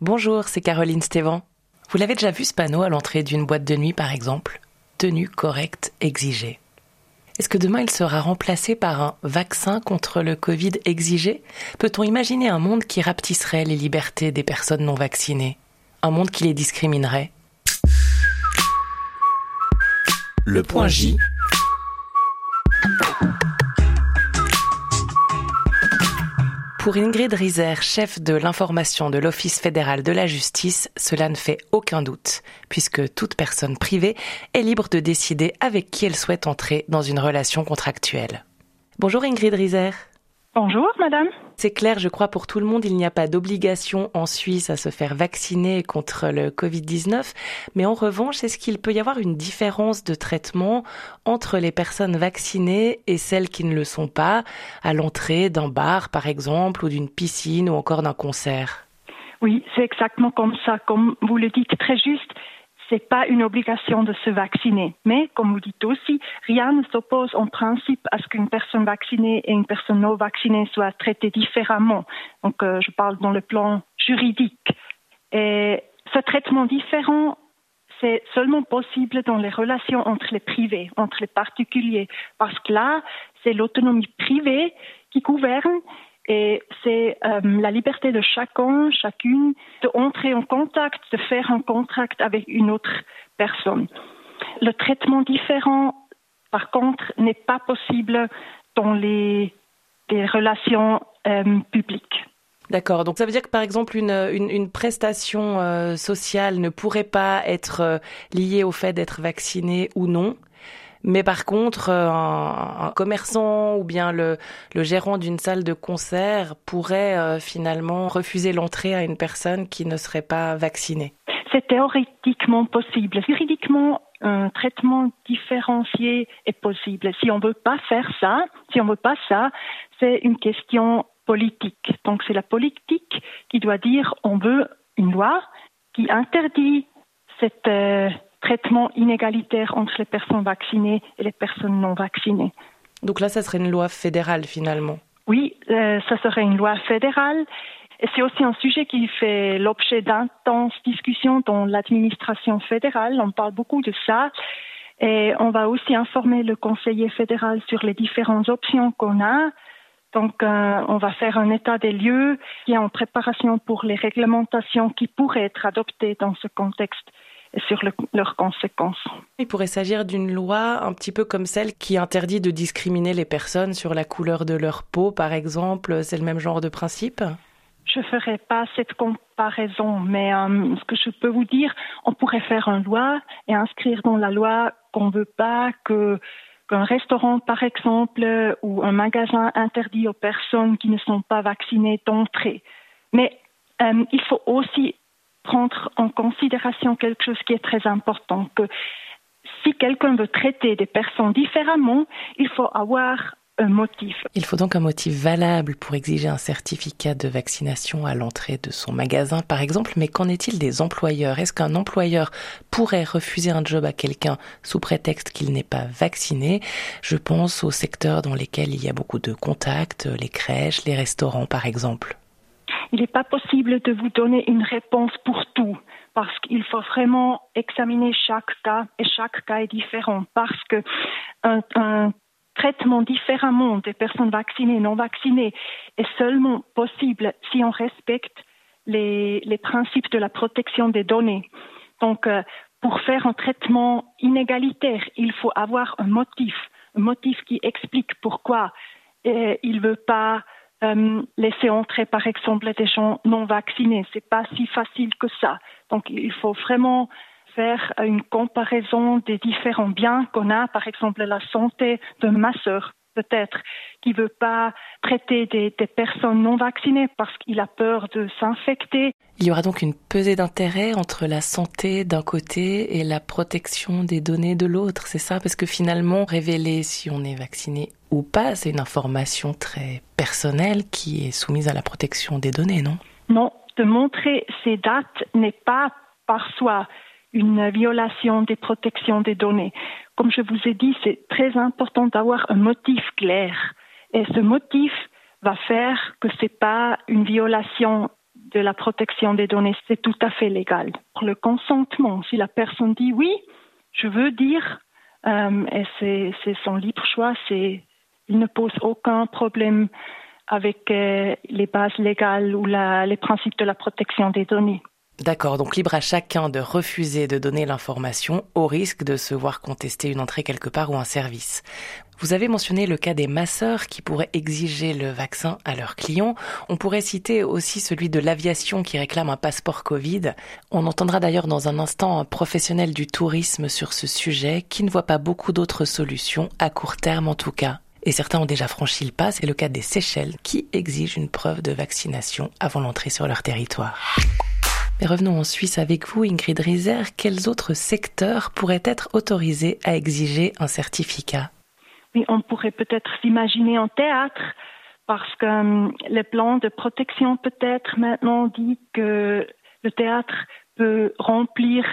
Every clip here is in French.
Bonjour, c'est Caroline Stévan. Vous l'avez déjà vu ce panneau à l'entrée d'une boîte de nuit par exemple? Tenue correcte exigée. Est-ce que demain il sera remplacé par un vaccin contre le Covid exigé? Peut-on imaginer un monde qui rapetisserait les libertés des personnes non vaccinées? Un monde qui les discriminerait? Le point J Pour Ingrid Rieser, chef de l'information de l'Office fédéral de la justice, cela ne fait aucun doute, puisque toute personne privée est libre de décider avec qui elle souhaite entrer dans une relation contractuelle. Bonjour Ingrid Rieser. Bonjour, madame. C'est clair, je crois, pour tout le monde, il n'y a pas d'obligation en Suisse à se faire vacciner contre le Covid-19. Mais en revanche, est-ce qu'il peut y avoir une différence de traitement entre les personnes vaccinées et celles qui ne le sont pas, à l'entrée d'un bar, par exemple, ou d'une piscine, ou encore d'un concert? Oui, c'est exactement comme ça. Comme vous le dites très juste, c'est pas une obligation de se vacciner. Mais, comme vous dites aussi, rien ne s'oppose en principe à ce qu'une personne vaccinée et une personne non vaccinée soient traitées différemment. Donc, euh, je parle dans le plan juridique. Et ce traitement différent, c'est seulement possible dans les relations entre les privés, entre les particuliers, parce que là, c'est l'autonomie privée qui gouverne et c'est euh, la liberté de chacun, chacune, de entrer en contact, de faire un contrat avec une autre personne. Le traitement différent, par contre, n'est pas possible dans les, relations euh, publiques. D'accord. Donc ça veut dire que par exemple une, une, prestation euh, sociale ne pourrait pas être liée au fait d'être vacciné ou non, mais par contre, euh, un, commerçant ou bien le, gérant d'une salle de concert pourrait euh, finalement refuser l'entrée à une personne qui ne serait pas vaccinée. C'est théoriquement possible. Juridiquement, un traitement différencié est possible. Si on ne veut pas faire ça, si on veut pas ça, c'est une question politique. Donc c'est la politique qui doit dire on veut une loi qui interdit cette euh, traitement inégalitaire entre les personnes vaccinées et les personnes non vaccinées. Donc là, ça serait une loi fédérale finalement Oui, euh, ça serait une loi fédérale. Et c'est aussi un sujet qui fait l'objet d'intenses discussions dans l'administration fédérale. On parle beaucoup de ça. Et on va aussi informer le conseiller fédéral sur les différentes options qu'on a. Donc, euh, on va faire un état des lieux qui est en préparation pour les réglementations qui pourraient être adoptées dans ce contexte sur leurs conséquences. Il pourrait s'agir d'une loi un petit peu comme celle qui interdit de discriminer les personnes sur la couleur de leur peau, par exemple. C'est le même genre de principe? Je ne ferai pas cette comparaison, mais euh, ce que je peux vous dire, on pourrait faire une loi et inscrire dans la loi qu'on ne veut pas que qu'un restaurant, par exemple, ou un magasin interdit aux personnes qui ne sont pas vaccinées d'entrer. Mais euh, il faut aussi prendre en considération quelque chose qui est très important, que si quelqu'un veut traiter des personnes différemment, il faut avoir un motif. Il faut donc un motif valable pour exiger un certificat de vaccination à l'entrée de son magasin, par exemple. Mais qu'en est-il des employeurs? Est-ce qu'un employeur pourrait refuser un job à quelqu'un sous prétexte qu'il n'est pas vacciné? Je pense aux secteurs dans lesquels il y a beaucoup de contacts, les crèches, les restaurants, par exemple il n'est pas possible de vous donner une réponse pour tout parce qu'il faut vraiment examiner chaque cas et chaque cas est différent parce que un, traitement différemment des personnes vaccinées et non vaccinées est seulement possible si on respecte les, les principes de la protection des données. Donc, euh, pour faire un traitement inégalitaire, il faut avoir un motif, un motif qui explique pourquoi euh, il ne veut pas euh, laisser entrer, par exemple, des gens non vaccinés. C'est pas si facile que ça. Donc, il faut vraiment faire une comparaison des différents biens qu'on a, par exemple, la santé de ma sœur peut-être, qui veut pas traiter des, personnes non vaccinées parce qu'il a peur de s'infecter. Il y aura donc une pesée d'intérêt entre la santé d'un côté et la protection des données de l'autre, c'est ça? Parce que finalement, révéler si on est vacciné ou pas, c'est une information très personnelle qui est soumise à la protection des données, non? Non, de montrer ces dates n'est pas par soi une violation des protections des données. Comme je vous ai dit, c'est très important d'avoir un motif clair. Et ce motif va faire que ce n'est pas une violation de la protection des données, c'est tout à fait légal. Pour le consentement, si la personne dit oui, je veux dire, euh, et c'est son libre choix, il ne pose aucun problème avec euh, les bases légales ou les principes de la protection des données. D'accord, donc libre à chacun de refuser de donner l'information au risque de se voir contester une entrée quelque part ou un service. Vous avez mentionné le cas des masseurs qui pourraient exiger le vaccin à leurs clients. On pourrait citer aussi celui de l'aviation qui réclame un passeport Covid. On entendra d'ailleurs dans un instant un professionnel du tourisme sur ce sujet qui ne voit pas beaucoup d'autres solutions, à court terme en tout cas. Et certains ont déjà franchi le pas, c'est le cas des Seychelles qui exigent une preuve de vaccination avant l'entrée sur leur territoire. Mais revenons en Suisse avec vous, Ingrid Rieser. Quels autres secteurs pourraient être autorisés à exiger un certificat? Oui, on pourrait peut-être s'imaginer en théâtre, parce que hum, le plan de protection peut-être maintenant dit que le théâtre peut remplir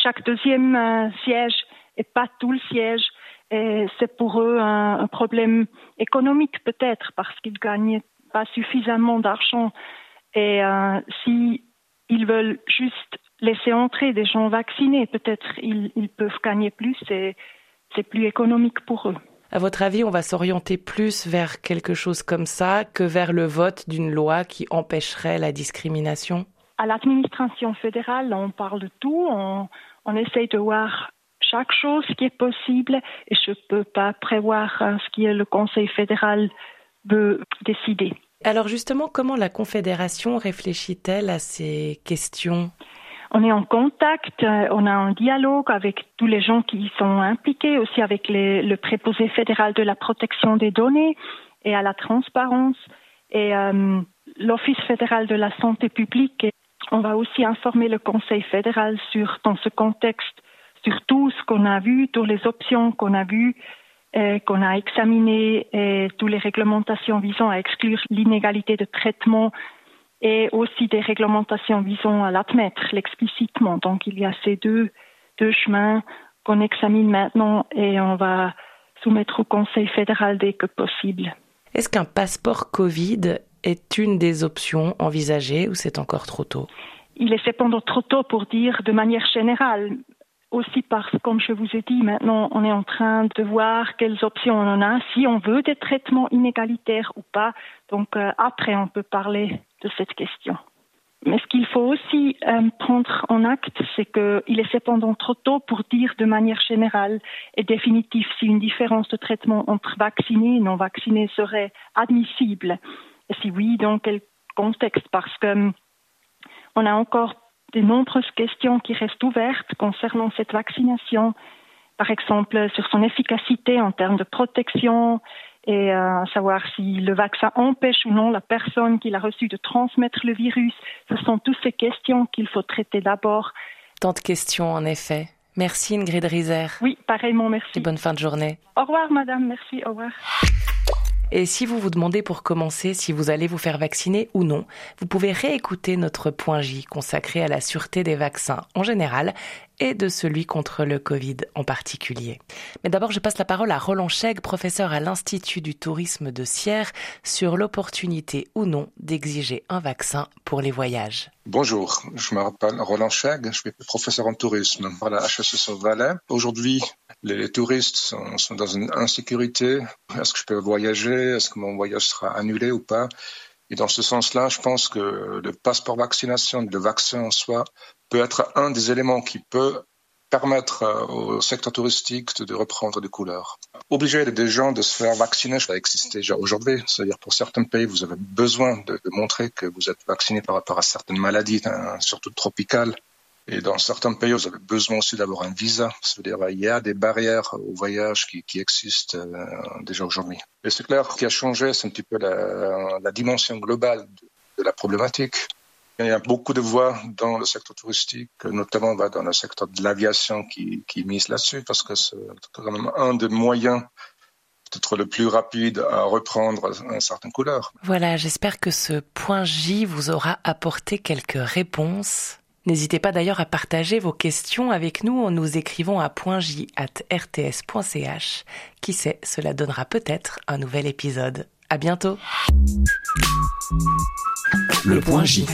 chaque deuxième euh, siège et pas tout le siège. Et c'est pour eux un, problème économique peut-être parce qu'ils gagnent pas suffisamment d'argent. Et euh, si ils veulent juste laisser entrer des gens vaccinés. Peut-être ils, ils peuvent gagner plus et c'est plus économique pour eux. À votre avis, on va s'orienter plus vers quelque chose comme ça que vers le vote d'une loi qui empêcherait la discrimination? À l'administration fédérale, on parle de tout, on, on essaye de voir chaque chose qui est possible et je ne peux pas prévoir euh, ce qui est le Conseil fédéral veut décider. Alors justement, comment la Confédération réfléchit-elle à ces questions? On est en contact, euh, on a un dialogue avec tous les gens qui y sont impliqués, aussi avec le préposé fédéral de la protection des données et à la transparence et euh, l'Office fédéral de la santé publique. on va aussi informer le Conseil fédéral sur, dans ce contexte, sur tout ce qu'on a vu, toutes les options qu'on a vues qu'on a examiné euh, toutes les réglementations visant à exclure l'inégalité de traitement et aussi des réglementations visant à l'admettre explicitement. Donc il y a ces deux, deux chemins qu'on examine maintenant et on va soumettre au Conseil fédéral dès que possible. Est-ce qu'un passeport Covid est une des options envisagées ou c'est encore trop tôt? Il est cependant trop tôt pour dire de manière générale, aussi parce que, comme je vous ai dit, maintenant, on est en train de voir quelles options on en a, si on veut des traitements inégalitaires ou pas. Donc, euh, après, on peut parler de cette question. Mais ce qu'il faut aussi euh, prendre en acte, c'est qu'il est cependant trop tôt pour dire de manière générale et définitive si une différence de traitement entre vaccinés et non vaccinés serait admissible. Et si oui, dans quel contexte? Parce que euh, on a encore de nombreuses questions qui restent ouvertes concernant cette vaccination, par exemple sur son efficacité en termes de protection et euh, savoir si le vaccin empêche ou non la personne qui l'a reçu de transmettre le virus. Ce sont toutes ces questions qu'il faut traiter d'abord. Tant de questions en effet. Merci Ingrid Rieser. Oui, pareillement, merci. Et bonne fin de journée. Au revoir madame, merci, au revoir. Et si vous vous demandez pour commencer si vous allez vous faire vacciner ou non, vous pouvez réécouter notre point J consacré à la sûreté des vaccins en général et de celui contre le Covid en particulier. Mais d'abord, je passe la parole à Roland Chegg, professeur à l'Institut du tourisme de Sierre, sur l'opportunité ou non d'exiger un vaccin pour les voyages. Bonjour, je m'appelle Roland Chegg, je suis professeur en tourisme à la HSS Valais. Aujourd'hui, les touristes sont, dans une insécurité. Est-ce que je peux voyager? Est-ce que mon voyage sera annulé ou pas? Et dans ce sens-là, je pense que le passeport vaccination, le vaccin en soi, peut être un des éléments qui peut permettre euh, au secteur touristique de reprendre des couleurs. Obliger des gens de se faire vacciner, ça existe déjà aujourd'hui. C'est-à-dire pour certains pays, vous avez besoin de, de, montrer que vous êtes vacciné par rapport à certaines maladies, hein, surtout tropicales. Et dans certains pays, vous avez besoin aussi d'avoir un visa. C'est-à-dire il y a des barrières au voyage qui, existent euh, déjà aujourd'hui. Et c'est clair, ce qui a changé, c'est un petit peu la, dimension globale de, la problématique. Il y a beaucoup de voix dans le secteur touristique, notamment dans le secteur de l'aviation qui, qui mise là-dessus, parce que c'est quand même un des moyens peut-être le plus rapide à reprendre un certain couleur. Voilà, j'espère que ce point J vous aura apporté quelques réponses N'hésitez pas d'ailleurs à partager vos questions avec nous en nous écrivant à .j@rts.ch. Qui sait, cela donnera peut-être un nouvel épisode. À bientôt. Le J.